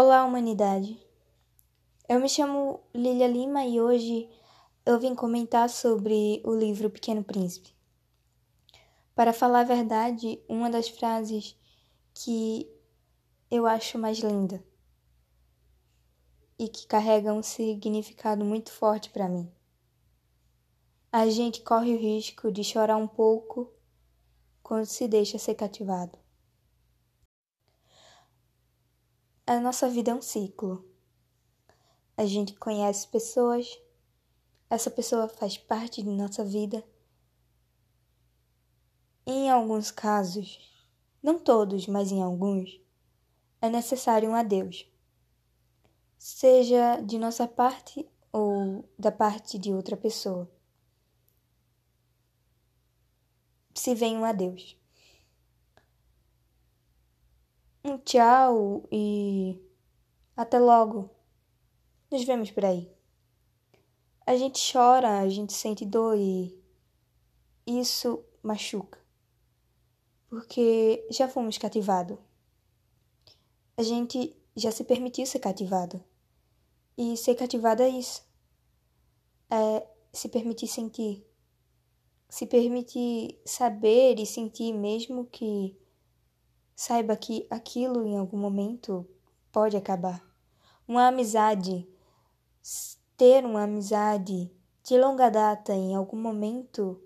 Olá, humanidade. Eu me chamo Lilia Lima e hoje eu vim comentar sobre o livro Pequeno Príncipe. Para falar a verdade, uma das frases que eu acho mais linda e que carrega um significado muito forte para mim. A gente corre o risco de chorar um pouco quando se deixa ser cativado. A nossa vida é um ciclo. A gente conhece pessoas, essa pessoa faz parte de nossa vida. em alguns casos, não todos, mas em alguns, é necessário um adeus. Seja de nossa parte ou da parte de outra pessoa. Se vem um adeus um tchau e até logo. Nos vemos por aí. A gente chora, a gente sente dor e isso machuca. Porque já fomos cativados. A gente já se permitiu ser cativado. E ser cativado é isso. É se permitir sentir. Se permitir saber e sentir mesmo que Saiba que aquilo em algum momento pode acabar. Uma amizade, ter uma amizade de longa data em algum momento,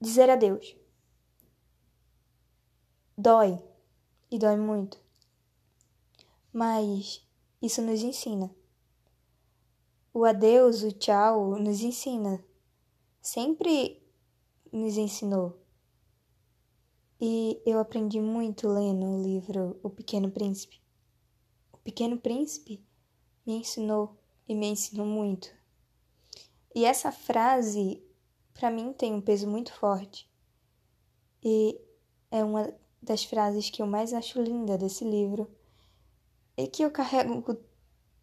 dizer adeus. Dói, e dói muito. Mas isso nos ensina. O adeus, o tchau, nos ensina. Sempre nos ensinou e eu aprendi muito lendo o livro O Pequeno Príncipe. O Pequeno Príncipe me ensinou e me ensinou muito. E essa frase, para mim, tem um peso muito forte. E é uma das frases que eu mais acho linda desse livro e que eu carrego com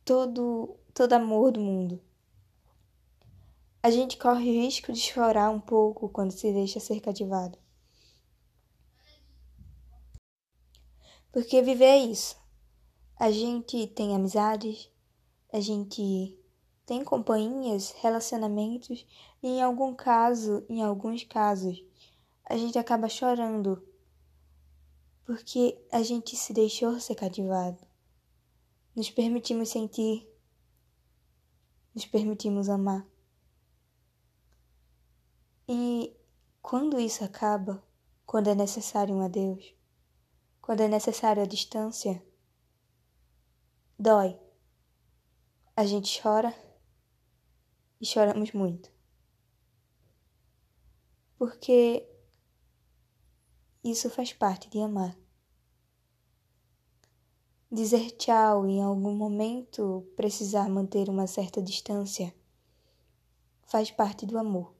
todo, todo amor do mundo. A gente corre o risco de chorar um pouco quando se deixa ser cativado. Porque viver é isso. A gente tem amizades, a gente tem companhias, relacionamentos, e em algum caso, em alguns casos, a gente acaba chorando porque a gente se deixou ser cativado. Nos permitimos sentir, nos permitimos amar. E quando isso acaba, quando é necessário um adeus, quando é necessário a distância, dói. A gente chora e choramos muito. Porque isso faz parte de amar. Dizer tchau em algum momento precisar manter uma certa distância faz parte do amor.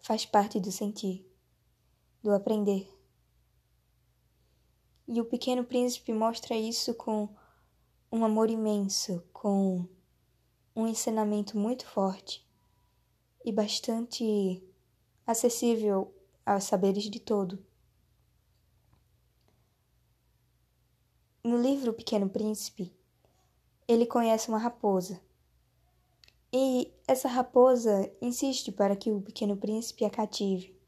Faz parte do sentir, do aprender. E o Pequeno Príncipe mostra isso com um amor imenso, com um ensinamento muito forte e bastante acessível aos saberes de todo. No livro Pequeno Príncipe, ele conhece uma raposa. E essa raposa insiste para que o Pequeno Príncipe a cative.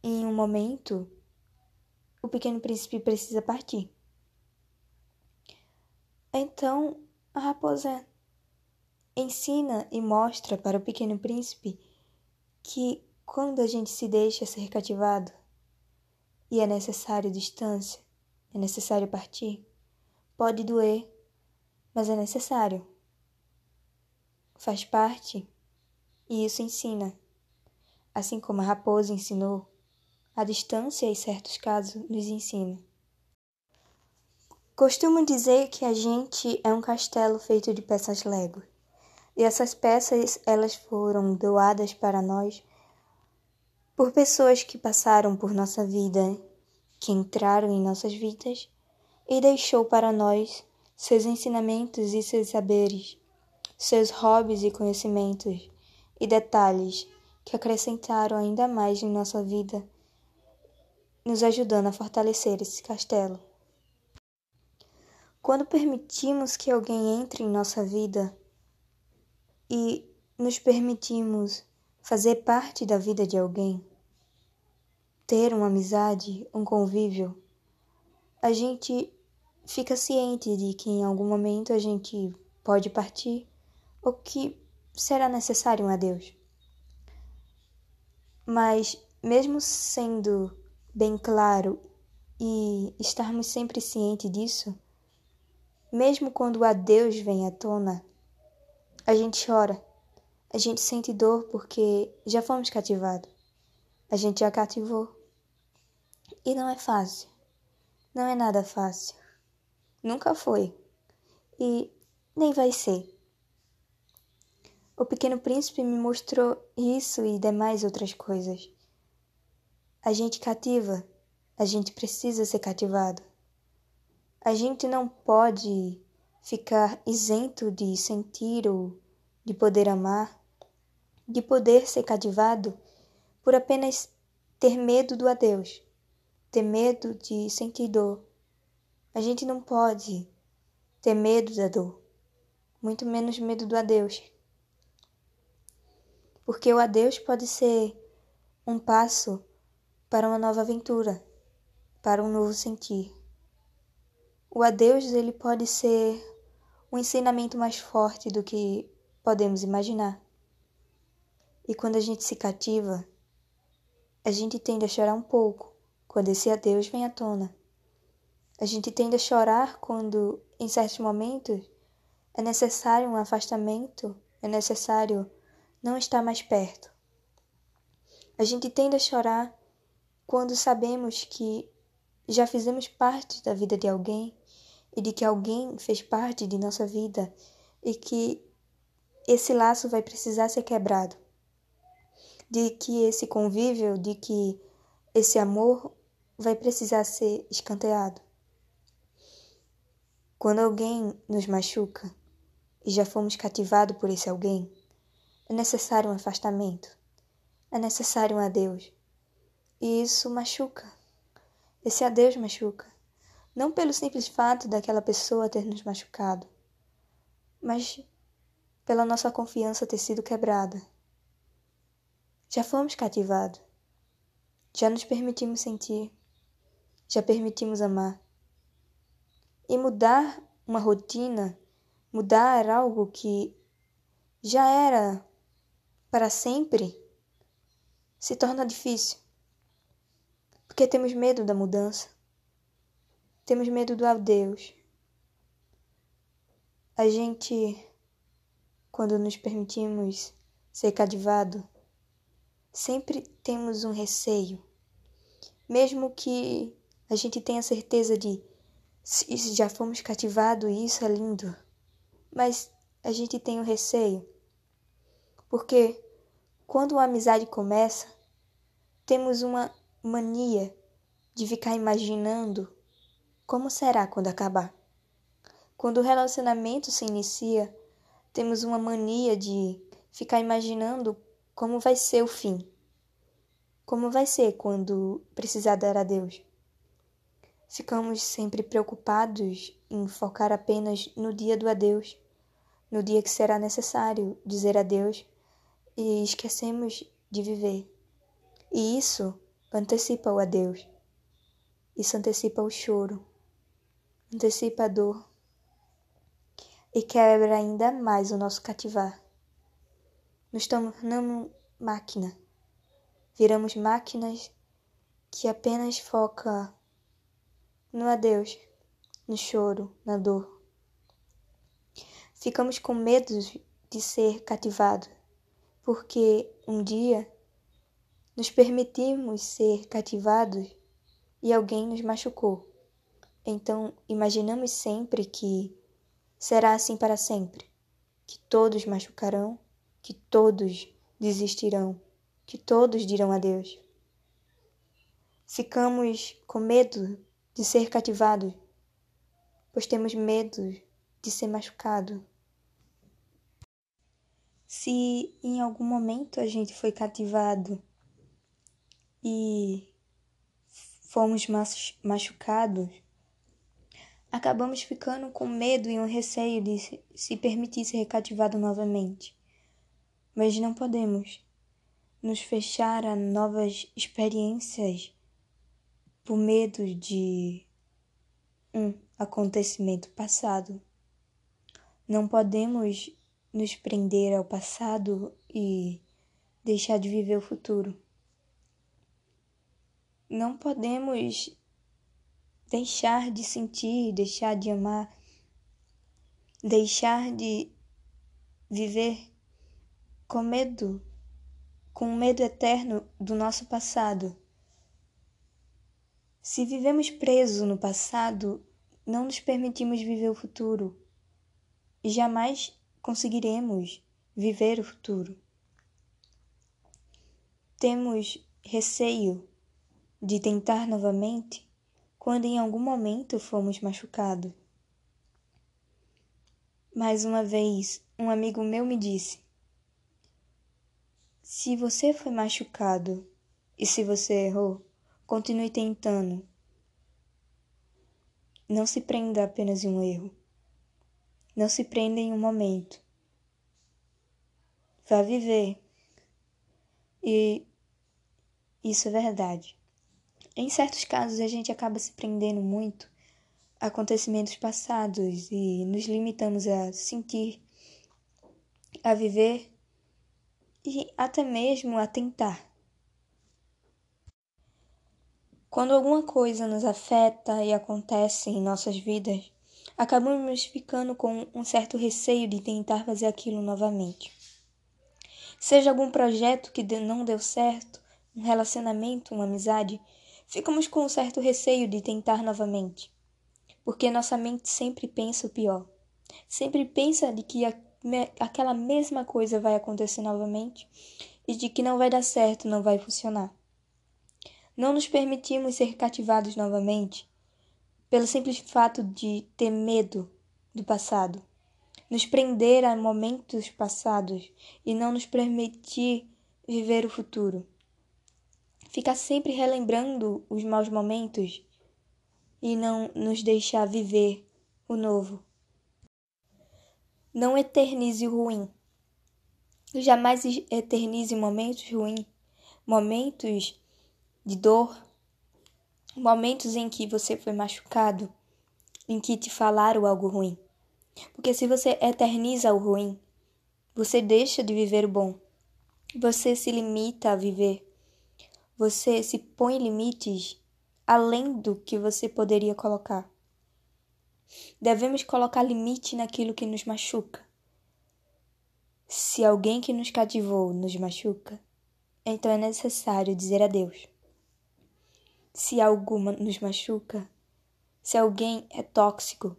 Em um momento, o pequeno príncipe precisa partir. Então a raposa ensina e mostra para o pequeno príncipe que quando a gente se deixa ser cativado e é necessário distância, é necessário partir, pode doer, mas é necessário. Faz parte e isso ensina, assim como a raposa ensinou a distância, em certos casos, nos ensina. Costumo dizer que a gente é um castelo feito de peças Lego. E essas peças, elas foram doadas para nós por pessoas que passaram por nossa vida, que entraram em nossas vidas e deixou para nós seus ensinamentos e seus saberes, seus hobbies e conhecimentos e detalhes que acrescentaram ainda mais em nossa vida nos ajudando a fortalecer esse castelo. Quando permitimos que alguém entre em nossa vida e nos permitimos fazer parte da vida de alguém, ter uma amizade, um convívio, a gente fica ciente de que em algum momento a gente pode partir ou que será necessário um adeus. Mas, mesmo sendo bem claro e estarmos sempre cientes disso, mesmo quando o adeus vem à tona, a gente chora, a gente sente dor porque já fomos cativados, a gente já cativou. E não é fácil, não é nada fácil, nunca foi e nem vai ser. O Pequeno Príncipe me mostrou isso e demais outras coisas. A gente cativa, a gente precisa ser cativado. A gente não pode ficar isento de sentir ou de poder amar, de poder ser cativado por apenas ter medo do adeus, ter medo de sentir dor. A gente não pode ter medo da dor, muito menos medo do adeus porque o adeus pode ser um passo para uma nova aventura, para um novo sentir. O adeus ele pode ser um ensinamento mais forte do que podemos imaginar. E quando a gente se cativa, a gente tende a chorar um pouco quando esse adeus vem à tona. A gente tende a chorar quando, em certos momentos, é necessário um afastamento, é necessário não está mais perto. A gente tende a chorar quando sabemos que já fizemos parte da vida de alguém e de que alguém fez parte de nossa vida e que esse laço vai precisar ser quebrado. De que esse convívio, de que esse amor vai precisar ser escanteado. Quando alguém nos machuca e já fomos cativados por esse alguém, é necessário um afastamento. É necessário um adeus. E isso machuca. Esse adeus machuca. Não pelo simples fato daquela pessoa ter nos machucado, mas pela nossa confiança ter sido quebrada. Já fomos cativados. Já nos permitimos sentir. Já permitimos amar. E mudar uma rotina, mudar algo que já era para sempre se torna difícil. Porque temos medo da mudança. Temos medo do adeus. A gente, quando nos permitimos ser cativado, sempre temos um receio. Mesmo que a gente tenha certeza de se já fomos cativados e isso é lindo, mas a gente tem um receio porque quando a amizade começa, temos uma mania de ficar imaginando como será quando acabar. Quando o relacionamento se inicia, temos uma mania de ficar imaginando como vai ser o fim. Como vai ser quando precisar dar adeus. Ficamos sempre preocupados em focar apenas no dia do adeus, no dia que será necessário dizer adeus e esquecemos de viver. E isso antecipa o adeus. Isso antecipa o choro, antecipa a dor e quebra ainda mais o nosso cativar. Nos tornamos máquina, viramos máquinas que apenas foca no adeus, no choro, na dor. Ficamos com medo de ser cativados porque um dia nos permitimos ser cativados e alguém nos machucou. Então imaginamos sempre que será assim para sempre, que todos machucarão, que todos desistirão, que todos dirão adeus. Ficamos com medo de ser cativados, pois temos medo de ser machucado. Se em algum momento a gente foi cativado e fomos machucados, acabamos ficando com medo e um receio de se permitir ser cativado novamente. Mas não podemos nos fechar a novas experiências por medo de um acontecimento passado. Não podemos nos prender ao passado e deixar de viver o futuro. Não podemos deixar de sentir, deixar de amar, deixar de viver com medo, com medo eterno do nosso passado. Se vivemos presos no passado, não nos permitimos viver o futuro e jamais conseguiremos viver o futuro. Temos receio de tentar novamente quando em algum momento fomos machucados. Mais uma vez, um amigo meu me disse: Se você foi machucado e se você errou, continue tentando. Não se prenda apenas em um erro. Não se prenda em um momento. Vá viver. E isso é verdade. Em certos casos, a gente acaba se prendendo muito a acontecimentos passados e nos limitamos a sentir, a viver e até mesmo a tentar. Quando alguma coisa nos afeta e acontece em nossas vidas, acabamos ficando com um certo receio de tentar fazer aquilo novamente. Seja algum projeto que não deu certo, um relacionamento, uma amizade, ficamos com um certo receio de tentar novamente, porque nossa mente sempre pensa o pior. Sempre pensa de que a, me, aquela mesma coisa vai acontecer novamente e de que não vai dar certo, não vai funcionar. Não nos permitimos ser cativados novamente pelo simples fato de ter medo do passado, nos prender a momentos passados e não nos permitir viver o futuro ficar sempre relembrando os maus momentos e não nos deixar viver o novo. Não eternize o ruim. Jamais eternize momentos ruins, momentos de dor, momentos em que você foi machucado, em que te falaram algo ruim. Porque se você eterniza o ruim, você deixa de viver o bom. Você se limita a viver você se põe limites além do que você poderia colocar. Devemos colocar limite naquilo que nos machuca. Se alguém que nos cativou nos machuca, então é necessário dizer adeus. Se algo nos machuca, se alguém é tóxico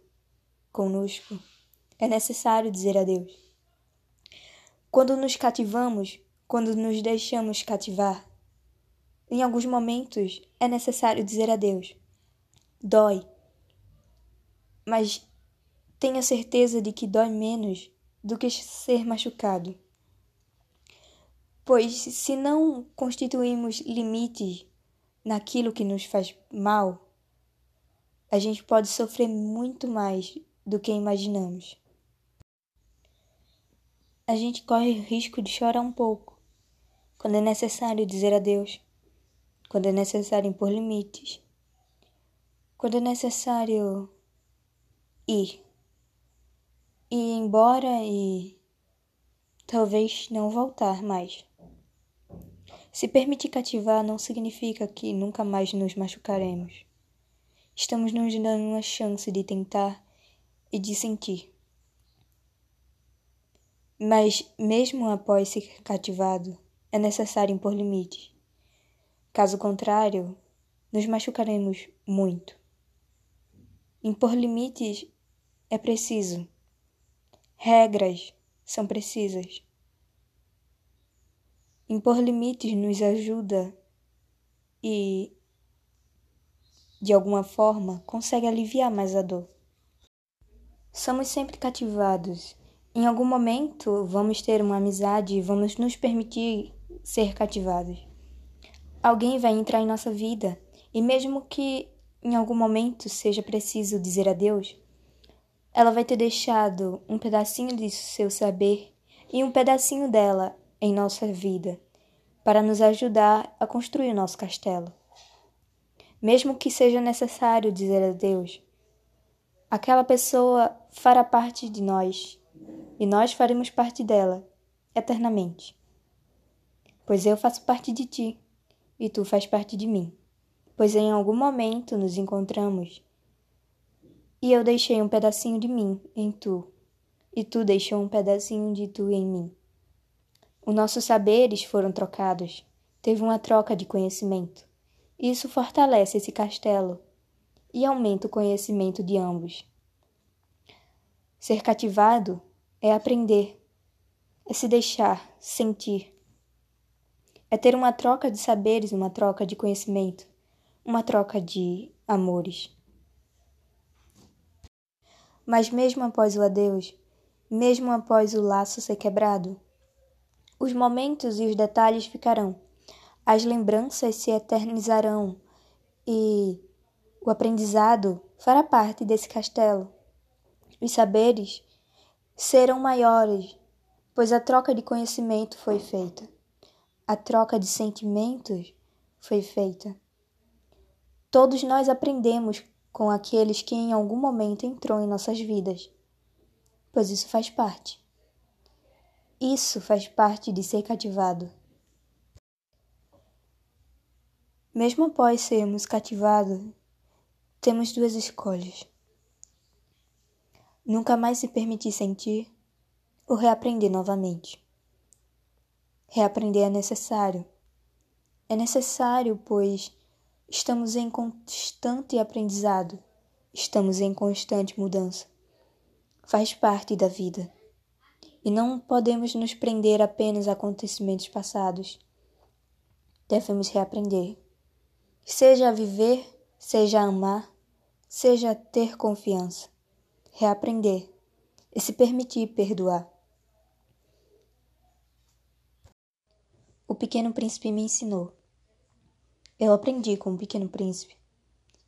conosco, é necessário dizer adeus. Quando nos cativamos, quando nos deixamos cativar, em alguns momentos é necessário dizer adeus. Dói. Mas tenha certeza de que dói menos do que ser machucado. Pois se não constituímos limites naquilo que nos faz mal, a gente pode sofrer muito mais do que imaginamos. A gente corre o risco de chorar um pouco quando é necessário dizer adeus quando é necessário impor limites, quando é necessário ir, ir embora e talvez não voltar mais. Se permitir cativar não significa que nunca mais nos machucaremos. Estamos nos dando uma chance de tentar e de sentir. Mas, mesmo após ser cativado, é necessário impor limites. Caso contrário, nos machucaremos muito. Impor limites é preciso. Regras são precisas. Impor limites nos ajuda e, de alguma forma, consegue aliviar mais a dor. Somos sempre cativados. Em algum momento vamos ter uma amizade e vamos nos permitir ser cativados alguém vai entrar em nossa vida e mesmo que em algum momento seja preciso dizer adeus, ela vai ter deixado um pedacinho de seu saber e um pedacinho dela em nossa vida para nos ajudar a construir o nosso castelo. Mesmo que seja necessário dizer adeus, aquela pessoa fará parte de nós e nós faremos parte dela eternamente. Pois eu faço parte de ti e tu faz parte de mim pois em algum momento nos encontramos. E eu deixei um pedacinho de mim em tu, e tu deixou um pedacinho de tu em mim. Os nossos saberes foram trocados, teve uma troca de conhecimento. Isso fortalece esse castelo e aumenta o conhecimento de ambos. Ser cativado é aprender, é se deixar sentir, é ter uma troca de saberes, uma troca de conhecimento uma troca de amores. Mas mesmo após o adeus, mesmo após o laço ser quebrado, os momentos e os detalhes ficarão, as lembranças se eternizarão e o aprendizado fará parte desse castelo. Os saberes serão maiores, pois a troca de conhecimento foi feita, a troca de sentimentos foi feita. Todos nós aprendemos com aqueles que em algum momento entrou em nossas vidas, pois isso faz parte. Isso faz parte de ser cativado. Mesmo após sermos cativados, temos duas escolhas: nunca mais se permitir sentir ou reaprender novamente. Reaprender é necessário. É necessário, pois Estamos em constante aprendizado, estamos em constante mudança. Faz parte da vida. E não podemos nos prender apenas a acontecimentos passados. Devemos reaprender. Seja a viver, seja a amar, seja a ter confiança. Reaprender e se permitir perdoar. O pequeno príncipe me ensinou eu aprendi com o Pequeno Príncipe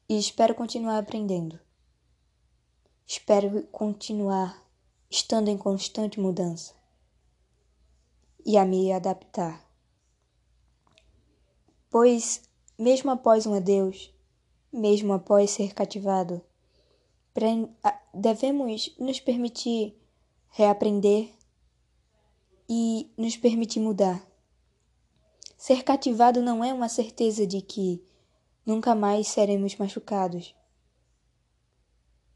e espero continuar aprendendo. Espero continuar estando em constante mudança e a me adaptar. Pois, mesmo após um adeus, mesmo após ser cativado, devemos nos permitir reaprender e nos permitir mudar. Ser cativado não é uma certeza de que nunca mais seremos machucados,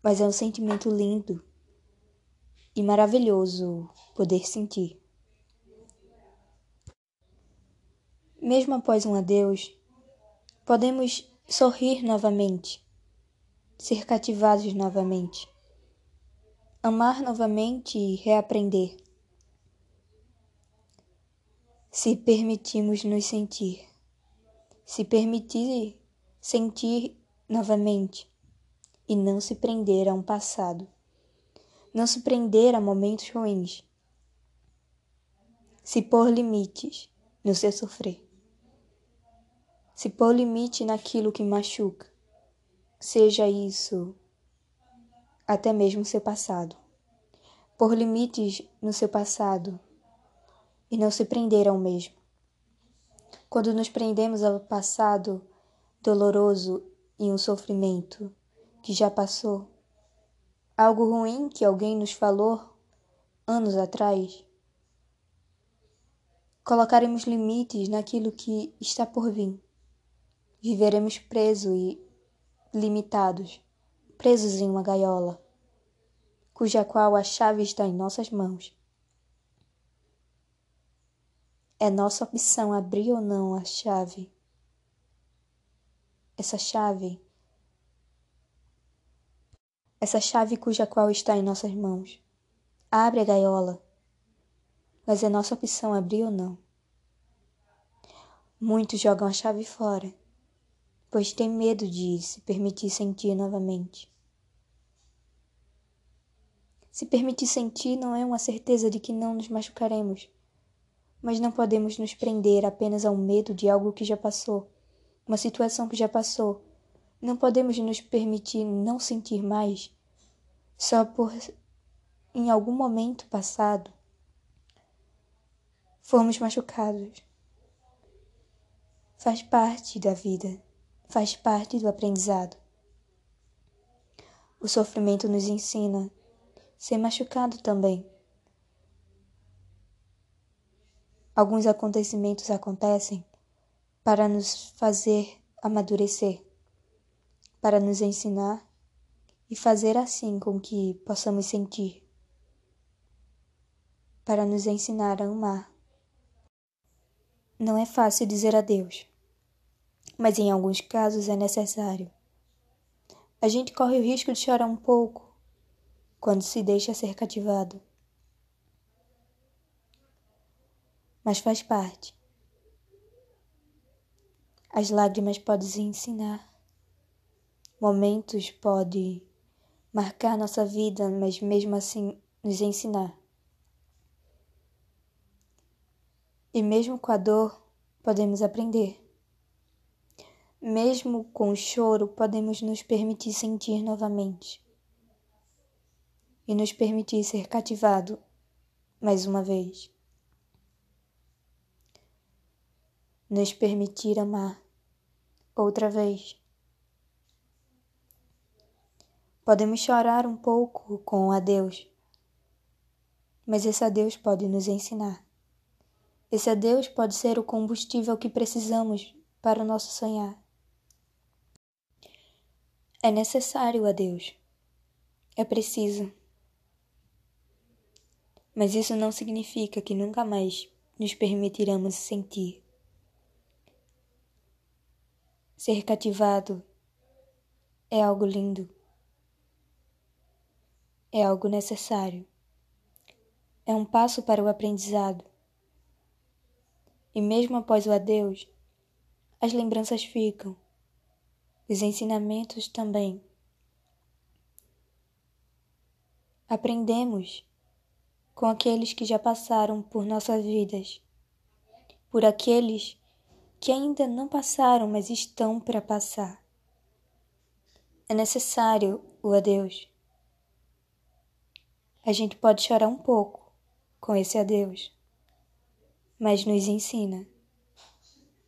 mas é um sentimento lindo e maravilhoso poder sentir. Mesmo após um adeus, podemos sorrir novamente, ser cativados novamente, amar novamente e reaprender se permitimos nos sentir, se permitir sentir novamente e não se prender a um passado, não se prender a momentos ruins, se pôr limites no seu sofrer, se pôr limite naquilo que machuca, seja isso até mesmo seu passado, pôr limites no seu passado e não se prender ao mesmo. Quando nos prendemos ao passado doloroso e um sofrimento que já passou, algo ruim que alguém nos falou anos atrás, colocaremos limites naquilo que está por vir. Viveremos presos e limitados, presos em uma gaiola, cuja qual a chave está em nossas mãos. É nossa opção abrir ou não a chave. Essa chave. Essa chave cuja qual está em nossas mãos. Abre a gaiola. Mas é nossa opção abrir ou não. Muitos jogam a chave fora, pois têm medo de se permitir sentir novamente. Se permitir sentir não é uma certeza de que não nos machucaremos mas não podemos nos prender apenas ao medo de algo que já passou, uma situação que já passou. Não podemos nos permitir não sentir mais só por em algum momento passado fomos machucados. Faz parte da vida, faz parte do aprendizado. O sofrimento nos ensina ser machucado também. Alguns acontecimentos acontecem para nos fazer amadurecer, para nos ensinar e fazer assim com que possamos sentir, para nos ensinar a amar. Não é fácil dizer adeus, mas em alguns casos é necessário. A gente corre o risco de chorar um pouco quando se deixa ser cativado. Mas faz parte. As lágrimas podem ensinar. Momentos podem marcar nossa vida, mas mesmo assim nos ensinar. E mesmo com a dor, podemos aprender. Mesmo com o choro, podemos nos permitir sentir novamente e nos permitir ser cativado mais uma vez. Nos permitir amar outra vez. Podemos chorar um pouco com adeus, mas esse adeus pode nos ensinar. Esse adeus pode ser o combustível que precisamos para o nosso sonhar. É necessário adeus. É preciso. Mas isso não significa que nunca mais nos permitiremos sentir. Ser cativado é algo lindo, é algo necessário, é um passo para o aprendizado. E mesmo após o adeus, as lembranças ficam, os ensinamentos também. Aprendemos com aqueles que já passaram por nossas vidas, por aqueles que ainda não passaram, mas estão para passar. É necessário o adeus. A gente pode chorar um pouco com esse adeus, mas nos ensina.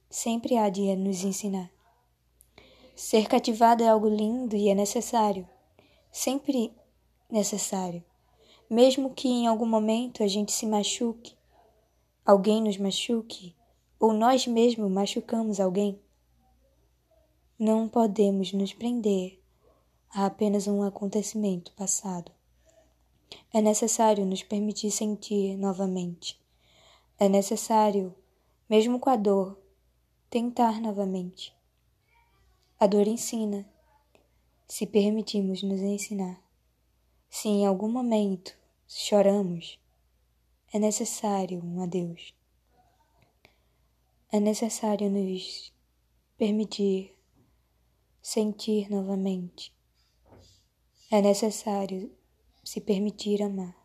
Sempre há de nos ensinar. Ser cativado é algo lindo e é necessário. Sempre necessário. Mesmo que em algum momento a gente se machuque, alguém nos machuque, ou nós mesmos machucamos alguém, não podemos nos prender a apenas um acontecimento passado. É necessário nos permitir sentir novamente. É necessário, mesmo com a dor, tentar novamente. A dor ensina, se permitimos nos ensinar. Se em algum momento choramos, é necessário um adeus é necessário nos permitir sentir novamente. É necessário se permitir amar.